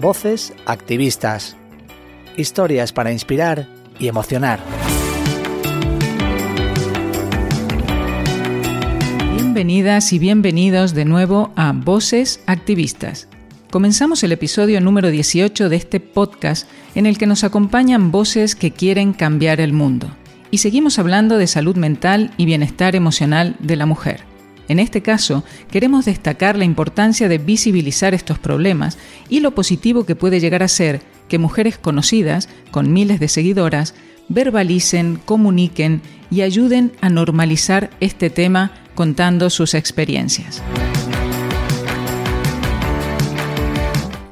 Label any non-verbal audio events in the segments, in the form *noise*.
Voces Activistas. Historias para inspirar y emocionar. Bienvenidas y bienvenidos de nuevo a Voces Activistas. Comenzamos el episodio número 18 de este podcast en el que nos acompañan voces que quieren cambiar el mundo. Y seguimos hablando de salud mental y bienestar emocional de la mujer. En este caso, queremos destacar la importancia de visibilizar estos problemas y lo positivo que puede llegar a ser que mujeres conocidas, con miles de seguidoras, verbalicen, comuniquen y ayuden a normalizar este tema contando sus experiencias.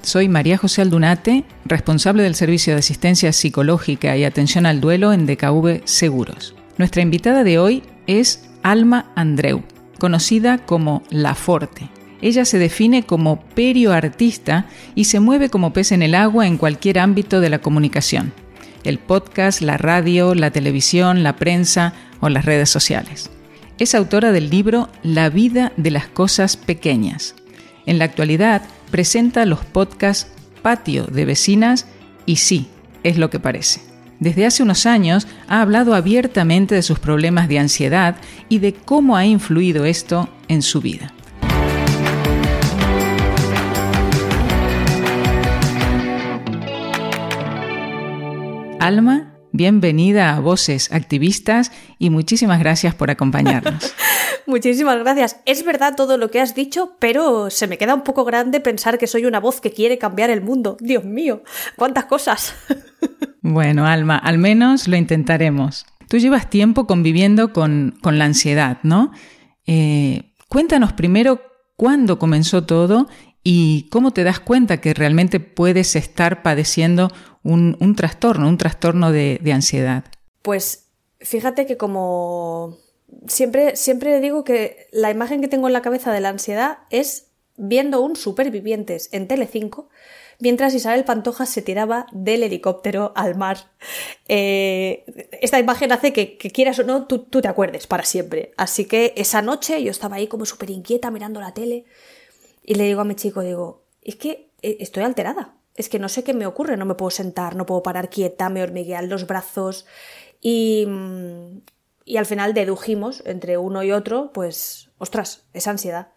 Soy María José Aldunate, responsable del Servicio de Asistencia Psicológica y Atención al Duelo en DKV Seguros. Nuestra invitada de hoy es Alma Andreu, conocida como La Forte. Ella se define como perioartista y se mueve como pez en el agua en cualquier ámbito de la comunicación. El podcast, la radio, la televisión, la prensa o las redes sociales. Es autora del libro La vida de las cosas pequeñas. En la actualidad presenta los podcasts Patio de Vecinas y Sí, es lo que parece. Desde hace unos años ha hablado abiertamente de sus problemas de ansiedad y de cómo ha influido esto en su vida. Alma, bienvenida a Voces Activistas y muchísimas gracias por acompañarnos. *laughs* Muchísimas gracias. Es verdad todo lo que has dicho, pero se me queda un poco grande pensar que soy una voz que quiere cambiar el mundo. Dios mío, cuántas cosas. *laughs* Bueno, Alma, al menos lo intentaremos. Tú llevas tiempo conviviendo con, la ansiedad, ¿no? Eh, cuéntanos primero cuándo comenzó todo y cómo te das cuenta que realmente puedes estar padeciendo un, trastorno, un trastorno de, de ansiedad. Pues fíjate que como siempre, siempre digo que la imagen que tengo en la cabeza de la ansiedad es viendo un Supervivientes en Telecinco mientras Isabel Pantoja se tiraba del helicóptero al mar. Eh, esta imagen hace que, quieras o no, tú, te acuerdes para siempre. Así que esa noche yo estaba ahí como súper inquieta mirando la tele y le digo a mi chico, digo, es que eh, estoy alterada. Es que no sé qué me ocurre, no me puedo sentar, no puedo parar quieta, me hormiguean los brazos y, mm, y al final dedujimos entre uno y otro, pues, ostras, esa ansiedad.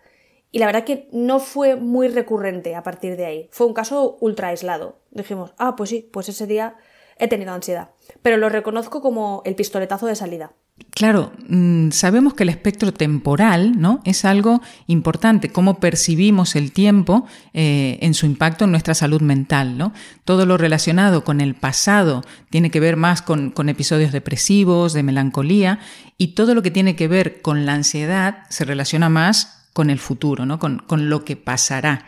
Y la verdad que no fue muy recurrente a partir de ahí. Fue un caso ultra aislado. Dijimos, ah, pues sí, pues ese día he tenido ansiedad. Pero lo reconozco como el pistoletazo de salida. Claro, mm, sabemos que el espectro temporal ¿no? es algo importante, cómo percibimos el tiempo eh, en su impacto en nuestra salud mental. ¿no? Todo lo relacionado con el pasado tiene que ver más con, episodios depresivos, de melancolía, y todo lo que tiene que ver con la ansiedad se relaciona más con el futuro, ¿no? con, con lo que pasará.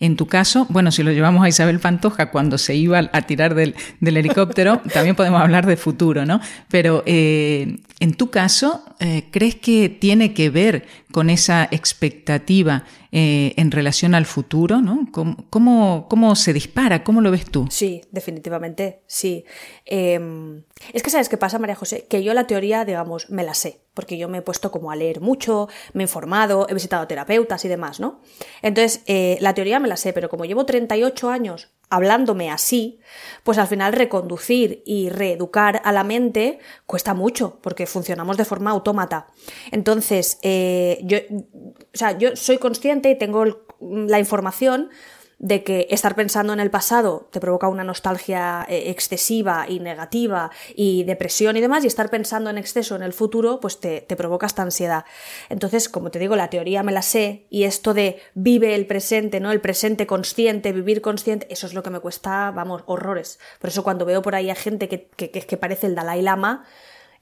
En tu caso, bueno, si lo llevamos a Isabel Pantoja cuando se iba a tirar del, helicóptero, *laughs* también podemos hablar de futuro, ¿no? Pero eh, en tu caso, eh, ¿crees que tiene que ver con esa expectativa eh, en relación al futuro? ¿no? ¿Cómo, ¿Cómo, se dispara? ¿Cómo lo ves tú? Sí, definitivamente, sí. Em, es que, ¿sabes qué pasa, María José? Que yo la teoría, digamos, me la sé, porque yo me he puesto como a leer mucho, me he informado, he visitado terapeutas y demás, ¿no? Entonces, eh, la teoría me la sé, pero como llevo 38 años hablándome así, pues al final reconducir y reeducar a la mente cuesta mucho, porque funcionamos de forma autómata. Entonces, eh, yo, o sea, yo soy consciente y tengo la información de que estar pensando en el pasado te provoca una nostalgia eh, excesiva y negativa y depresión y demás, y estar pensando en exceso en el futuro, pues te, te, provoca esta ansiedad. Entonces, como te digo, la teoría me la sé, y esto de vive el presente, ¿no? El presente consciente, vivir consciente, eso es lo que me cuesta, vamos, horrores. Por eso cuando veo por ahí a gente que, que, que parece el Dalai Lama,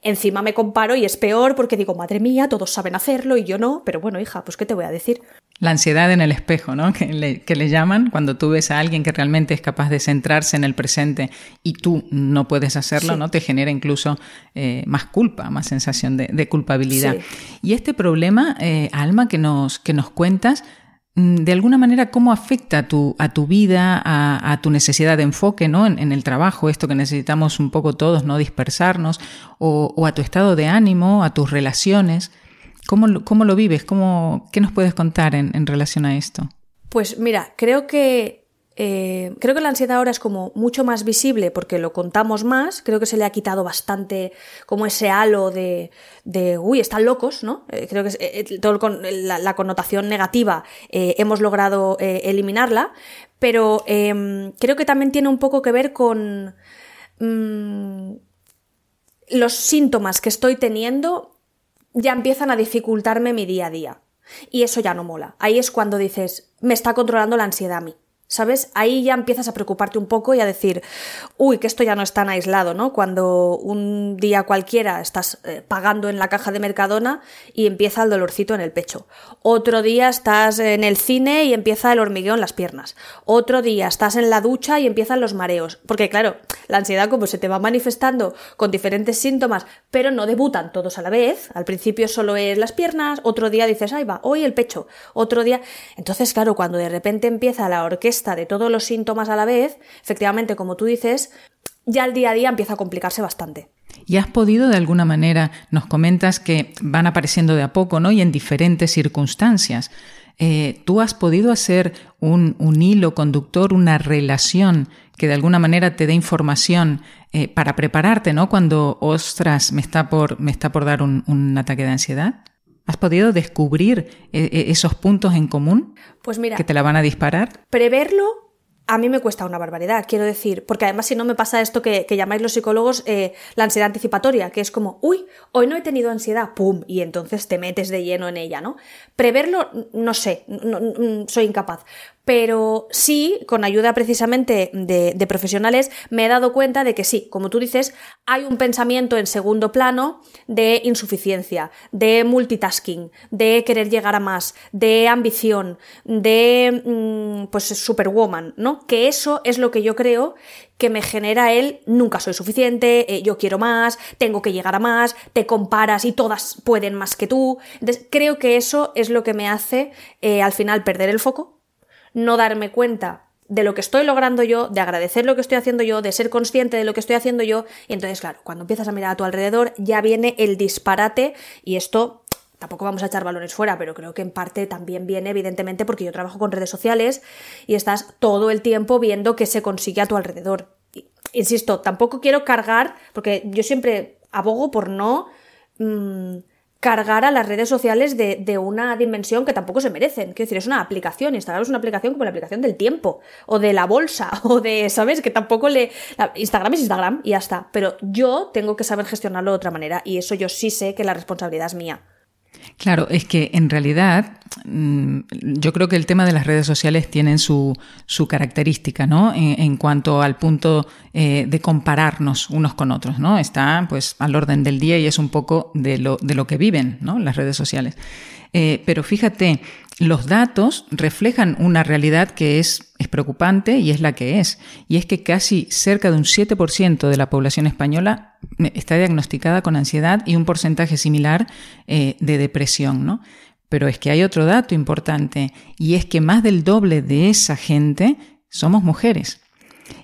Encima me comparo y es peor porque digo, madre mía, todos saben hacerlo y yo no, pero bueno, hija, pues ¿qué te voy a decir? La ansiedad en el espejo, ¿no? Que le, llaman cuando tú ves a alguien que realmente es capaz de centrarse en el presente y tú no puedes hacerlo, ¿no? Te genera incluso eh, más culpa, más sensación de, culpabilidad. Y este problema, eh, Alma, que nos, que nos cuentas, de alguna manera, ¿cómo afecta a tu, a tu vida, a, tu necesidad de enfoque ¿no? En, el trabajo, esto que necesitamos un poco todos, no dispersarnos, o, a tu estado de ánimo, a tus relaciones? ¿Cómo, cómo lo vives? ¿Cómo, ¿Qué nos puedes contar en, relación a esto? Pues mira, creo que eh, creo que la ansiedad ahora es como mucho más visible porque lo contamos más. Creo que se le ha quitado bastante como ese halo de, uy, están locos, ¿no? Eh, creo que eh, todo con, la, connotación negativa hemos logrado eliminarla, pero em, creo que también tiene un poco que ver con mm, los síntomas que estoy teniendo ya empiezan a dificultarme mi día a día. Y eso ya no mola. Ahí es cuando dices, me está controlando la ansiedad a mí. ¿Sabes? Ahí ya empiezas a preocuparte un poco y a decir, uy, que esto ya no es tan aislado, ¿no? Cuando un día cualquiera estás eh, pagando en la caja de Mercadona y empieza el dolorcito en el pecho. Otro día estás en el cine y empieza el hormigueo en las piernas. Otro día estás en la ducha y empiezan los mareos. Porque claro, la ansiedad como se te va manifestando con diferentes síntomas, pero no debutan todos a la vez. Al principio solo es las piernas, otro día dices, ahí va, hoy el pecho, otro día... Entonces, claro, cuando de repente empieza la orquesta de todos los síntomas a la vez, efectivamente, como tú dices, ya el día a día empieza a complicarse bastante. ¿Y has podido de alguna manera, nos comentas que van apareciendo de a poco, ¿no? Y en diferentes circunstancias. Eh, ¿Tú has podido hacer un, hilo conductor, una relación que de alguna manera te dé información eh, para prepararte, ¿no? Cuando, ostras, me está por, me está por dar un ataque de ansiedad? ¿Has podido descubrir eh, eh, esos puntos en común? Pues mira. Que te la van a disparar. Preverlo a mí me cuesta una barbaridad, quiero decir, porque además si no me pasa esto que, llamáis los psicólogos eh, la ansiedad anticipatoria, que es como, uy, hoy no he tenido ansiedad, ¡pum! Y entonces te metes de lleno en ella, ¿no? Preverlo, no sé, soy incapaz pero sí, con ayuda precisamente de, profesionales, me he dado cuenta de que sí, como tú dices, hay un pensamiento en segundo plano de insuficiencia, de multitasking, de querer llegar a más, de ambición, de mm, pues superwoman, ¿no? Que eso es lo que yo creo que me genera el nunca soy suficiente, eh, yo quiero más, tengo que llegar a más, te comparas y todas pueden más que tú. Entonces, creo que eso es lo que me hace eh, al final perder el foco no darme cuenta de lo que estoy logrando yo, de agradecer lo que estoy haciendo yo, de ser consciente de lo que estoy haciendo yo. Y entonces, claro, cuando empiezas a mirar a tu alrededor, ya viene el disparate y esto tampoco vamos a echar balones fuera, pero creo que en parte también viene, evidentemente, porque yo trabajo con redes sociales y estás todo el tiempo viendo qué se consigue a tu alrededor. Insisto, tampoco quiero cargar, porque yo siempre abogo por no. Mm, cargar a las redes sociales de, una dimensión que tampoco se merecen. Quiero decir, es una aplicación. Instagram es una aplicación como la aplicación del tiempo, o de la bolsa, *laughs* o de, ¿sabes? Que tampoco le. Instagram es Instagram y ya está. Pero yo tengo que saber gestionarlo de otra manera, y eso yo sí sé que la responsabilidad es mía. Claro, es que en realidad mm, yo creo que el tema de las redes sociales tienen su, su característica, ¿no? En, cuanto al punto eh, de compararnos unos con otros, ¿no? Está pues al orden del día y es un poco de lo, de lo que viven, ¿no? Las redes sociales. Eh, pero fíjate, los datos reflejan una realidad que es, es, preocupante y es la que es. Y es que casi cerca de un 7% de la población española eh, está diagnosticada con ansiedad y un porcentaje similar eh, de depresión, ¿no? Pero es que hay otro dato importante y es que más del doble de esa gente somos mujeres.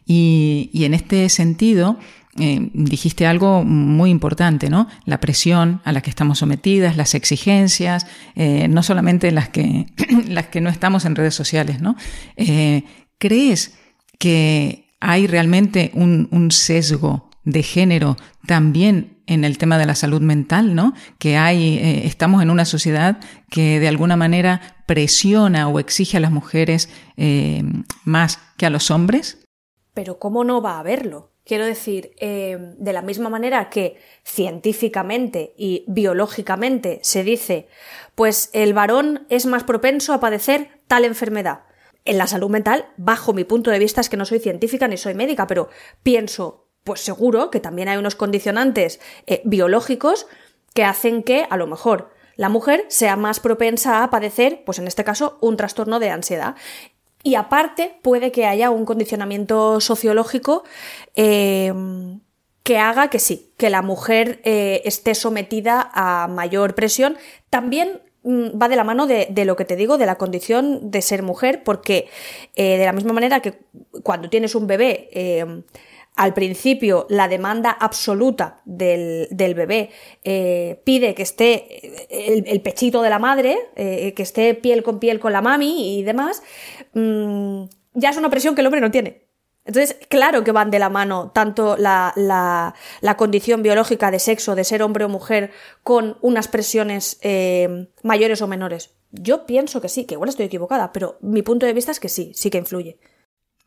Y, y en este sentido, eh, dijiste algo muy importante, ¿no? La presión a la que estamos sometidas, las exigencias, eh, no solamente las que, *clears throat* las que no estamos en redes sociales, ¿no? Eh, ¿Crees que hay realmente un, sesgo de género también en el tema de la salud mental, ¿no? Que hay, estamos en una sociedad que de alguna manera presiona o exige a las mujeres más que a los hombres. Pero ¿cómo no va a haberlo? Quiero decir, eh, de la misma manera que científicamente y biológicamente se dice, pues el varón es más propenso a padecer tal enfermedad. En la salud mental, bajo mi punto de vista, es que no soy científica ni soy médica, pero pienso, pues seguro que también hay unos condicionantes eh, biológicos que hacen que, a lo mejor, la mujer sea más propensa a padecer, pues en este caso, un trastorno de ansiedad. Y aparte, puede que haya un condicionamiento sociológico eh, que haga que sí, que la mujer eh, esté sometida a mayor presión. También mm, va de la mano de, lo que te digo, de la condición de ser mujer, porque eh, de la misma manera que cuando tienes un bebé, al principio la demanda absoluta del, bebé eh, pide que esté el, pechito de la madre, eh, que esté piel con piel con la mami y demás, mm, ya es una presión que el hombre no tiene. Entonces, claro que van de la mano tanto la, la, condición biológica de sexo, de ser hombre o mujer, con unas presiones eh, mayores o menores. Yo pienso que sí, que igual estoy equivocada, pero mi punto de vista es que sí, sí que influye.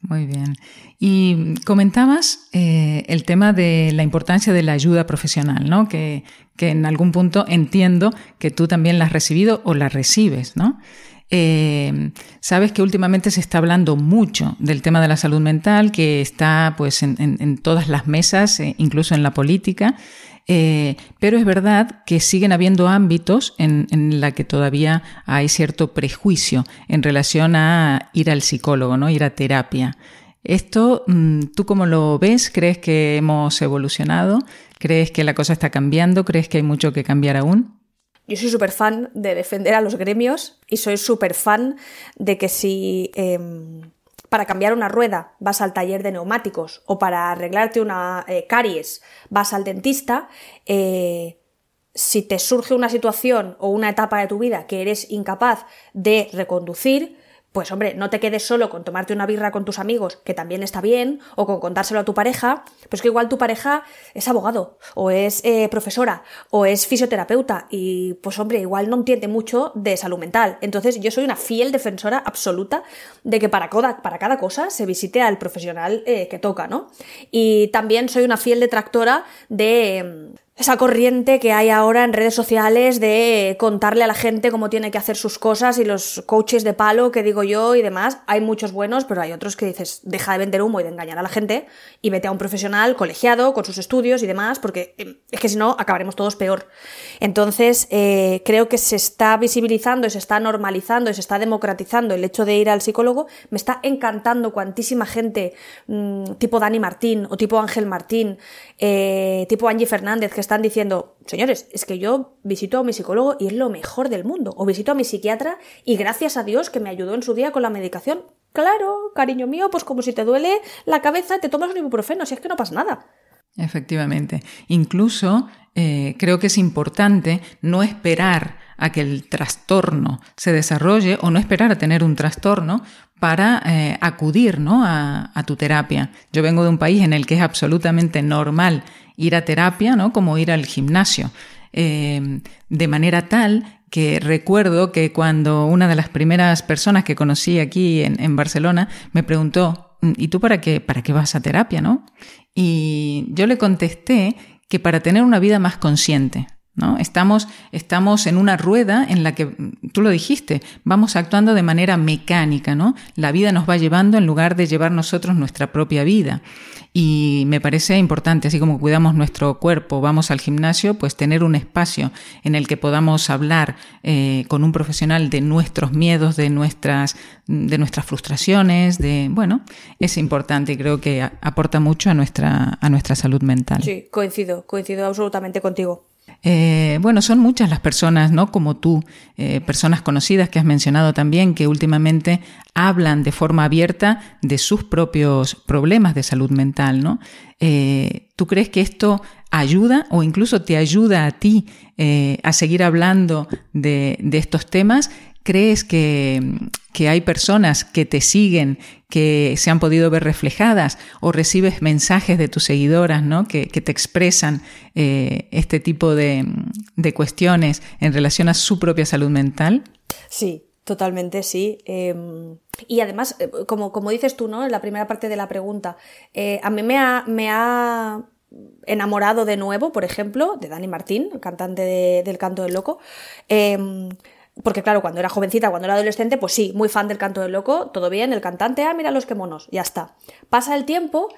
Muy bien. Y comentabas eh, el tema de la importancia de la ayuda profesional, ¿no? Que, que, en algún punto entiendo que tú también la has recibido o la recibes, ¿no? Eh, sabes que últimamente se está hablando mucho del tema de la salud mental, que está pues en, todas las mesas, eh, incluso en la política. Eh, pero es verdad que siguen habiendo ámbitos en, en la que todavía hay cierto prejuicio en relación a ir al psicólogo, ¿no? Ir a terapia. Esto, mm, ¿tú cómo lo ves? ¿Crees que hemos evolucionado? ¿Crees que la cosa está cambiando? ¿Crees que hay mucho que cambiar aún? Yo soy súper fan de defender a los gremios y soy súper fan de que si em, para cambiar una rueda vas al taller de neumáticos. O para arreglarte una eh, caries vas al dentista, eh, si te surge una situación o una etapa de tu vida que eres incapaz de reconducir, pues hombre, no te quedes solo con tomarte una birra con tus amigos, que también está bien, o con contárselo a tu pareja, pues que igual tu pareja es abogado, o es eh, profesora, o es fisioterapeuta, y pues hombre, igual no entiende mucho de salud mental. Entonces yo soy una fiel defensora absoluta de que para cada, para cada cosa se visite al profesional eh, que toca, ¿no? Y también soy una fiel detractora de esa corriente que hay ahora en redes sociales de contarle a la gente cómo tiene que hacer sus cosas y los coaches de palo que digo yo y demás. Hay muchos buenos, pero hay otros que dices, deja de vender humo y de engañar a la gente y vete a un profesional colegiado con sus estudios y demás, porque em, es que si no acabaremos todos peor. Entonces, eh, creo que se está visibilizando y se está normalizando y se está democratizando el hecho de ir al psicólogo. Me está encantando cuantísima gente mm, tipo Dani Martín o tipo Ángel Martín, eh, tipo Angie Fernández, que están diciendo, señores, es que yo visito a mi psicólogo y es lo mejor del mundo, o visito a mi psiquiatra y gracias a Dios que me ayudó en su día con la medicación. Claro, cariño mío, pues como si te duele la cabeza, te tomas un ibuprofeno, si es que no pasa nada. Efectivamente. Incluso eh, creo que es importante no esperar a que el trastorno se desarrolle o no esperar a tener un trastorno para eh, acudir ¿no? a, a, tu terapia. Yo vengo de un país en el que es absolutamente normal ir a terapia, ¿no? como ir al gimnasio, eh, de manera tal que recuerdo que cuando una de las primeras personas que conocí aquí en, en Barcelona me preguntó, mm, ¿y tú para qué, para qué vas a terapia? ¿no? Y yo le contesté que para tener una vida más consciente, ¿no? Estamos, estamos en una rueda en la que, tú lo dijiste, vamos actuando de manera mecánica, ¿no? La vida nos va llevando en lugar de llevar nosotros nuestra propia vida. Y me parece importante, así como cuidamos nuestro cuerpo, vamos al gimnasio, pues tener un espacio en el que podamos hablar eh, con un profesional de nuestros miedos, de nuestras, de nuestras frustraciones, de, bueno, es importante y creo que aporta mucho a nuestra, a nuestra salud mental. Sí, coincido, coincido absolutamente contigo. Eh, bueno, son muchas las personas, ¿no? Como tú, eh, personas conocidas que has mencionado también, que últimamente hablan de forma abierta de sus propios problemas de salud mental, ¿no? Eh, ¿Tú crees que esto ayuda o incluso te ayuda a ti a seguir hablando de, de estos temas? ¿Crees que, hay personas que te siguen, que se han podido ver reflejadas o recibes mensajes de tus seguidoras ¿no? que, te expresan eh, este tipo de, cuestiones en relación a su propia salud mental? Sí, Totalmente, sí. Em, y además, eh, como, como, dices tú, ¿no? En la primera parte de la pregunta, eh, a mí me ha, me ha, enamorado de nuevo, por ejemplo, de Dani Martín, cantante del Canto del Loco. Em, porque claro, cuando era jovencita, cuando era adolescente, pues sí, muy fan del canto del loco, todo bien, el cantante, ah, mira los que monos, ya está. Pasa el tiempo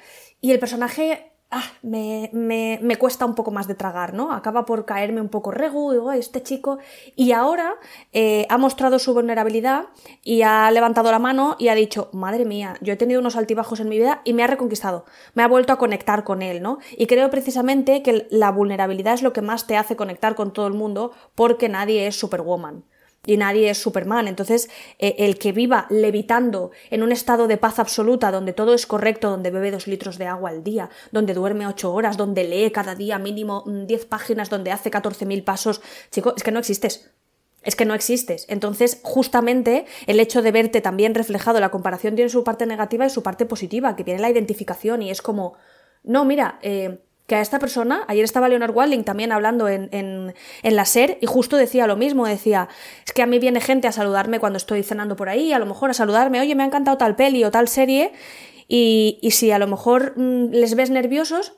y el personaje ah, me, me, me, cuesta un poco más de tragar, ¿no? Acaba por caerme un poco regu, digo, este chico. Y ahora eh, ha mostrado su vulnerabilidad y ha levantado la mano y ha dicho, madre mía, yo he tenido unos altibajos en mi vida y me ha reconquistado, me ha vuelto a conectar con él, ¿no? Y creo precisamente que la vulnerabilidad es lo que más te hace conectar con todo el mundo porque nadie es Superwoman y nadie es Superman. Entonces, eh, el que viva levitando en un estado de paz absoluta, donde todo es correcto, donde bebe dos litros de agua al día, donde duerme ocho horas, donde lee cada día mínimo mm, diez páginas, donde hace 14.000 pasos, chico, es que no existes. es que no existes. Entonces, justamente el hecho de verte también reflejado, la comparación tiene su parte negativa y su parte positiva, que viene la identificación y es como, no, mira, eh, que a esta persona, ayer estaba Leonard Walding también hablando en, en, la SER y justo decía lo mismo, decía, es que a mí viene gente a saludarme cuando estoy cenando por ahí, a lo mejor a saludarme, oye, me ha encantado tal peli o tal serie, y, y si a lo mejor mmm, les ves nerviosos,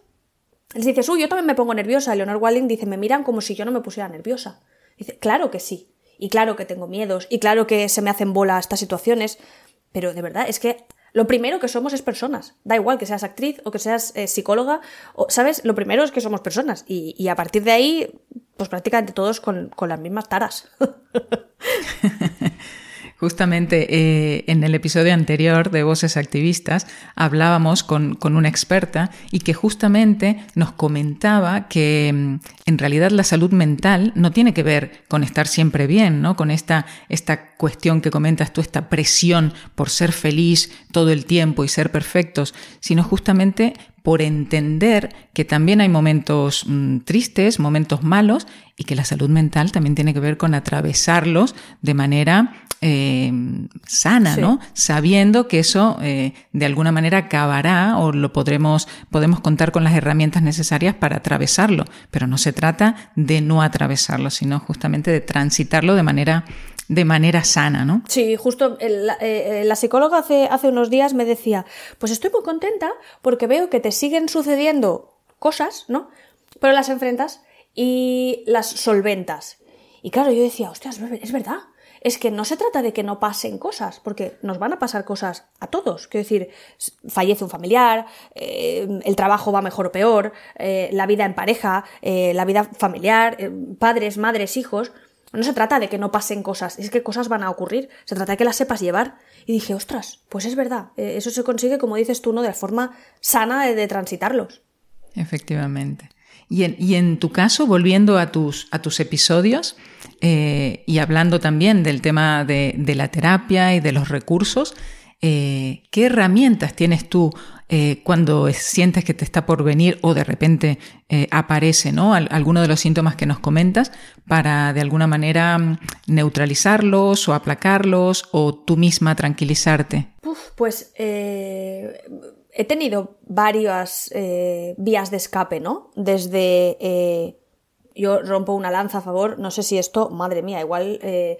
les dices, uy, yo también me pongo nerviosa, y Leonard Walding dice, me miran como si yo no me pusiera nerviosa. Dice, claro que sí, y claro que tengo miedos, y claro que se me hacen bola estas situaciones, pero de verdad es que lo primero que somos es personas. Da igual que seas actriz o que seas eh, psicóloga, ¿sabes? Lo primero es que somos personas. Y, y a partir de ahí, pues prácticamente todos con, con las mismas taras. *laughs* Justamente eh, en el episodio anterior de Voces Activistas hablábamos con, con, una experta y que justamente nos comentaba que mm, en realidad la salud mental no tiene que ver con estar siempre bien, ¿no? Con esta, esta cuestión que comentas tú, esta presión por ser feliz todo el tiempo y ser perfectos, sino justamente por entender que también hay momentos mmm, tristes, momentos malos y que la salud mental también tiene que ver con atravesarlos de manera eh, sana, sí. ¿no? Sabiendo que eso eh, de alguna manera acabará o lo podremos, podemos contar con las herramientas necesarias para atravesarlo, pero no se trata de no atravesarlo, sino justamente de transitarlo de manera de manera sana, ¿no? Sí, justo la, eh, la psicóloga hace, hace unos días me decía, pues estoy muy contenta porque veo que te siguen sucediendo cosas, ¿no? Pero las enfrentas y las solventas. Y claro, yo decía, hostias, es verdad es que no se trata de que no pasen cosas, porque nos van a pasar cosas a todos. Quiero decir, fallece un familiar, eh, el trabajo va mejor o peor, eh, la vida en pareja, eh, la vida familiar, padres, madres, hijos. No se trata de que no pasen cosas, es que cosas van a ocurrir, se trata de que las sepas llevar. Y dije, ostras, pues es verdad, eso se consigue, como dices tú, ¿no? de la forma sana de, de transitarlos. Efectivamente. Y en, y en, tu caso, volviendo a tus, a tus episodios eh, y hablando también del tema de, la terapia y de los recursos, eh, ¿qué herramientas tienes tú eh, cuando sientes que te está por venir o de repente aparece ¿no? alguno de los síntomas que nos comentas para de alguna manera mm, neutralizarlos o aplacarlos o tú misma tranquilizarte? Pues he tenido varias vías de escape, ¿no? Desde yo rompo una lanza a favor, no sé si esto, madre mía, igual eh,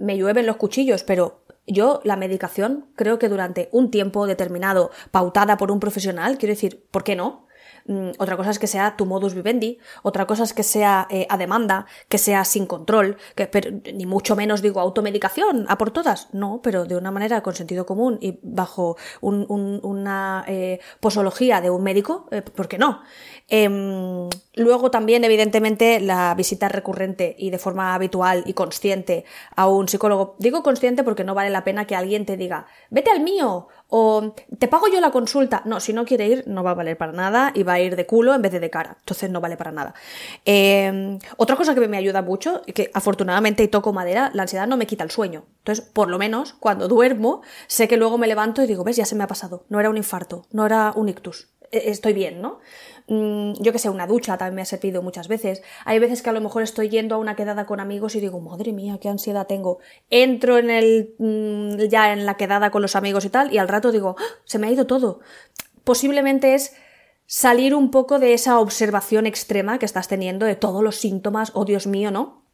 me llueven los cuchillos, pero yo la medicación creo que durante un tiempo determinado, pautada por un profesional, quiero decir, ¿por qué no? Mm, otra cosa es que sea tu modus vivendi, otra cosa es que sea eh, a demanda, que sea sin control, que, pero, ni mucho menos digo automedicación, a por todas, no, pero de una manera con sentido común y bajo un, un, una eh, posología de un médico, eh, ¿por qué no? Eh, luego también, evidentemente, la visita recurrente y de forma habitual y consciente a un psicólogo. Digo consciente porque no vale la pena que alguien te diga, vete al mío o te pago yo la consulta. No, si no quiere ir, no va a valer para nada y va a ir de culo en vez de de cara. Entonces no vale para nada. Eh, otra cosa que me ayuda mucho, que afortunadamente toco madera, la ansiedad no me quita el sueño. Entonces, por lo menos, cuando duermo, sé que luego me levanto y digo, ves, ya se me ha pasado. No era un infarto, no era un ictus. E-, estoy bien, ¿no? Mm, yo que sé, una ducha también me ha servido muchas veces. Hay veces que a lo mejor estoy yendo a una quedada con amigos y digo, madre mía, qué ansiedad tengo. Entro en el, mm, ya en la quedada con los amigos y tal, y al rato digo, ¡Ah! se me ha ido todo. Posiblemente es salir un poco de esa observación extrema que estás teniendo de todos los síntomas, oh Dios mío, ¿no?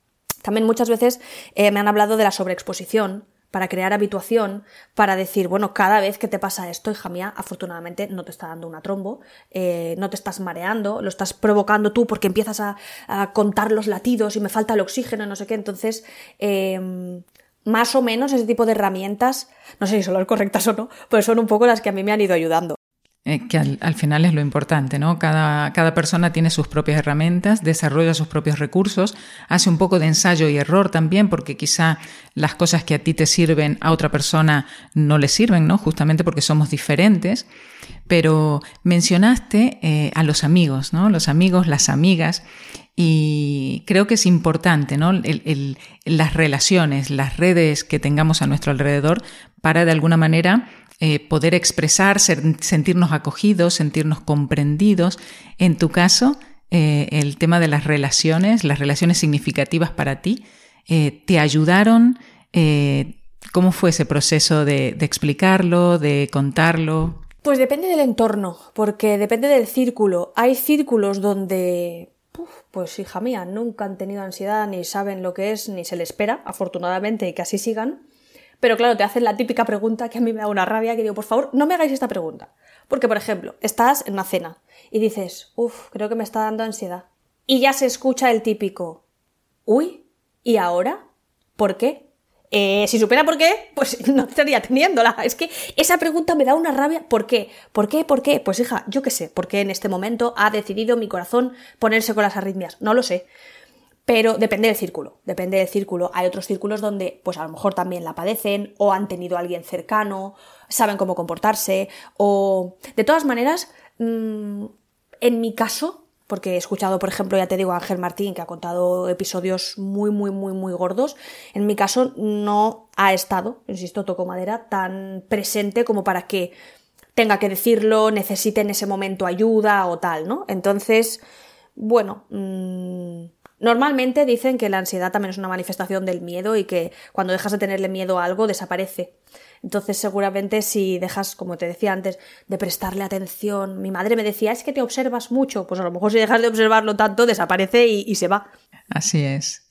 También muchas veces eh, me han hablado de la sobreexposición, para crear habituación, para decir, bueno, cada vez que te pasa esto, hija mía, afortunadamente no te está dando una trombo, eh, no te estás mareando, lo estás provocando tú porque empiezas a, a, contar los latidos y me falta el oxígeno, no sé qué. Entonces, eh, más o menos ese tipo de herramientas, no sé si son las correctas o no, pero son un poco las que a mí me han ido ayudando. Eh, que al, al, final es lo importante, ¿no? Cada, cada, persona tiene sus propias herramientas, desarrolla sus propios recursos, hace un poco de ensayo y error también, porque quizá las cosas que a ti te sirven a otra persona no le sirven, ¿no? Justamente porque somos diferentes. Pero mencionaste eh, a los amigos, ¿no? Los amigos, las amigas, y creo que es importante, ¿no? El, las relaciones, las redes que tengamos a nuestro alrededor para de alguna manera eh, poder expresar, sentirnos acogidos, sentirnos comprendidos. En tu caso, eh, el tema de las relaciones, las relaciones significativas para ti, eh, te ayudaron. ¿Cómo fue ese proceso de, explicarlo, de contarlo? Pues depende del entorno, porque depende del círculo. Hay círculos donde, pues hija mía, nunca han tenido ansiedad, ni saben lo que es, ni se les espera, afortunadamente, y que así sigan. Pero claro, te hacen la típica pregunta que a mí me da una rabia, que digo, por favor, no me hagáis esta pregunta. Porque, por ejemplo, estás en una cena y dices, uff, creo que me está dando ansiedad. Y ya se escucha el típico, uy, ¿y ahora? ¿Por qué? Eh, si supiera por qué, pues *laughs* no estaría teniéndola. Es que esa pregunta me da una rabia. ¿Por qué? ¿Por qué? ¿Por qué? Pues hija, yo qué sé, por qué en este momento ha decidido mi corazón ponerse con las arritmias. No lo sé. Pero depende del círculo, depende del círculo. Hay otros círculos donde, pues a lo mejor también la padecen, o han tenido a alguien cercano, saben cómo comportarse, o. De todas maneras, mm, en mi caso, porque he escuchado, por ejemplo, ya te digo, a Ángel Martín, que ha contado episodios muy, muy, muy, muy gordos. En mi caso, no ha estado, insisto, toco madera, tan presente como para que tenga que decirlo, necesite en ese momento ayuda o tal, ¿no? Entonces, bueno, mmm, normalmente dicen que la ansiedad también es una manifestación del miedo y que cuando dejas de tenerle miedo a algo desaparece. Entonces seguramente si dejas, como te decía antes, de prestarle atención, mi madre me decía, es que te observas mucho, pues a lo mejor si dejas de observarlo tanto, desaparece y, se va. Así es.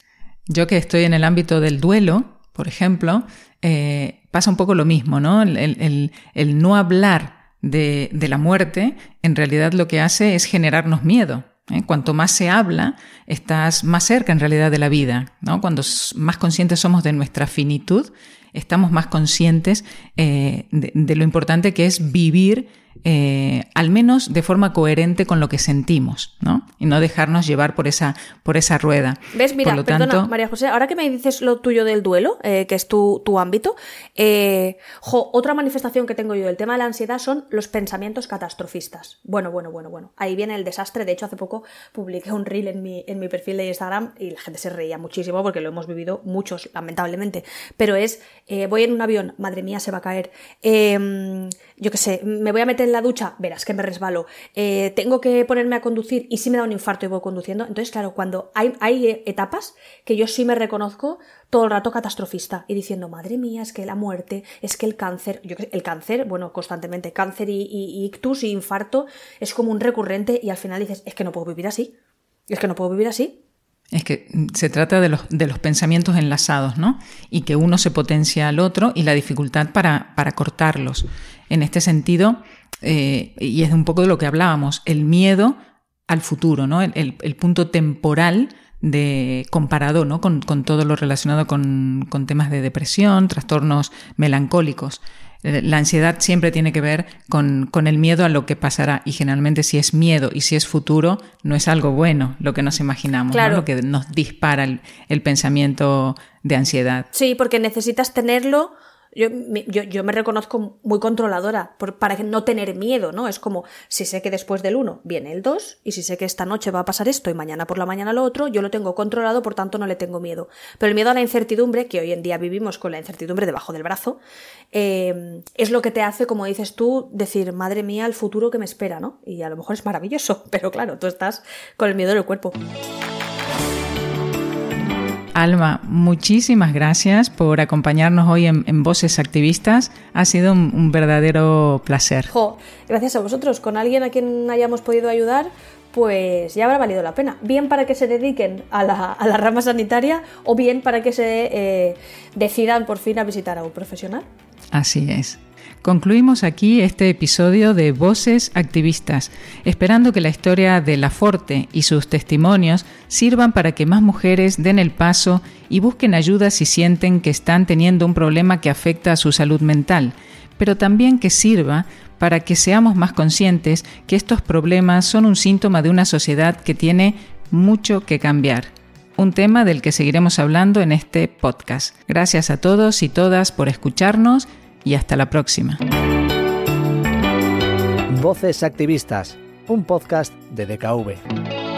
Yo que estoy en el ámbito del duelo, por ejemplo, eh, pasa un poco lo mismo, ¿no? El, no hablar de, la muerte en realidad lo que hace es generarnos miedo. ¿Eh? Cuanto más se habla, estás más cerca en realidad de la vida. ¿no? Cuando más conscientes somos de nuestra finitud, estamos más conscientes eh, de, lo importante que es vivir eh, al menos de forma coherente con lo que sentimos, ¿no? Y no dejarnos llevar por esa, por esa rueda. ¿Ves? Mira, perdona, María José, ahora que me dices lo tuyo del duelo, eh, que es tu, tu ámbito, eh, otra manifestación que tengo yo del tema de la ansiedad son los pensamientos catastrofistas. Bueno, bueno, bueno, bueno. Ahí viene el desastre. De hecho, hace poco publiqué un reel en mi, en mi perfil de Instagram y la gente se reía muchísimo porque lo hemos vivido muchos, lamentablemente. Pero es, voy en un avión, madre mía, se va a caer. Em, yo qué sé, me voy a meter en la ducha, verás que me resbalo, eh, tengo que ponerme a conducir y si me da un infarto y voy conduciendo. Entonces, claro, cuando hay, hay etapas que yo sí me reconozco todo el rato catastrofista y diciendo, madre mía, es que la muerte, es que el cáncer, yo el cáncer, bueno, constantemente, cáncer y, y ictus y infarto es como un recurrente y al final dices, es que no puedo vivir así, es que no puedo vivir así. Es que se trata de los, de los pensamientos enlazados, ¿no? Y que uno se potencia al otro y la dificultad para, para cortarlos. En este sentido, eh, y es un poco de lo que hablábamos, el miedo al futuro, ¿no? El, punto temporal de comparado ¿no? con, todo lo relacionado con, con temas de depresión, trastornos melancólicos. Eh, la ansiedad siempre tiene que ver con, el miedo a lo que pasará y generalmente si es miedo y si es futuro no es algo bueno lo que nos imaginamos, lo que nos dispara el pensamiento de ansiedad. Sí, porque necesitas tenerlo yo, yo, me reconozco muy controladora para no tener miedo, ¿no? Es como si sé que después del 1 viene el 2 y si sé que esta noche va a pasar esto y mañana por la mañana lo otro, yo lo tengo controlado, por tanto no le tengo miedo. Pero el miedo a la incertidumbre, que hoy en día vivimos con la incertidumbre debajo del brazo, eh, es lo que te hace, como dices tú, decir, madre mía, el futuro que me espera, ¿no? Y a lo mejor es maravilloso, *laughs* pero claro, tú estás con el miedo en el cuerpo. Alma, muchísimas gracias por acompañarnos hoy en, Voces Activistas. Ha sido un, verdadero placer. gracias a vosotros. Con alguien a quien hayamos podido ayudar, pues ya habrá valido la pena. Bien para que se dediquen a la, rama sanitaria o bien para que se eh, decidan por fin a visitar a un profesional. Así es. Concluimos aquí este episodio de Voces Activistas, esperando que la historia de La Forte y sus testimonios sirvan para que más mujeres den el paso y busquen ayuda si sienten que están teniendo un problema que afecta a su salud mental, pero también que sirva para que seamos más conscientes que estos problemas son un síntoma de una sociedad que tiene mucho que cambiar un tema del que seguiremos hablando en este podcast. Gracias a todos y todas por escucharnos y hasta la próxima. Voces Activistas, un podcast de DKV.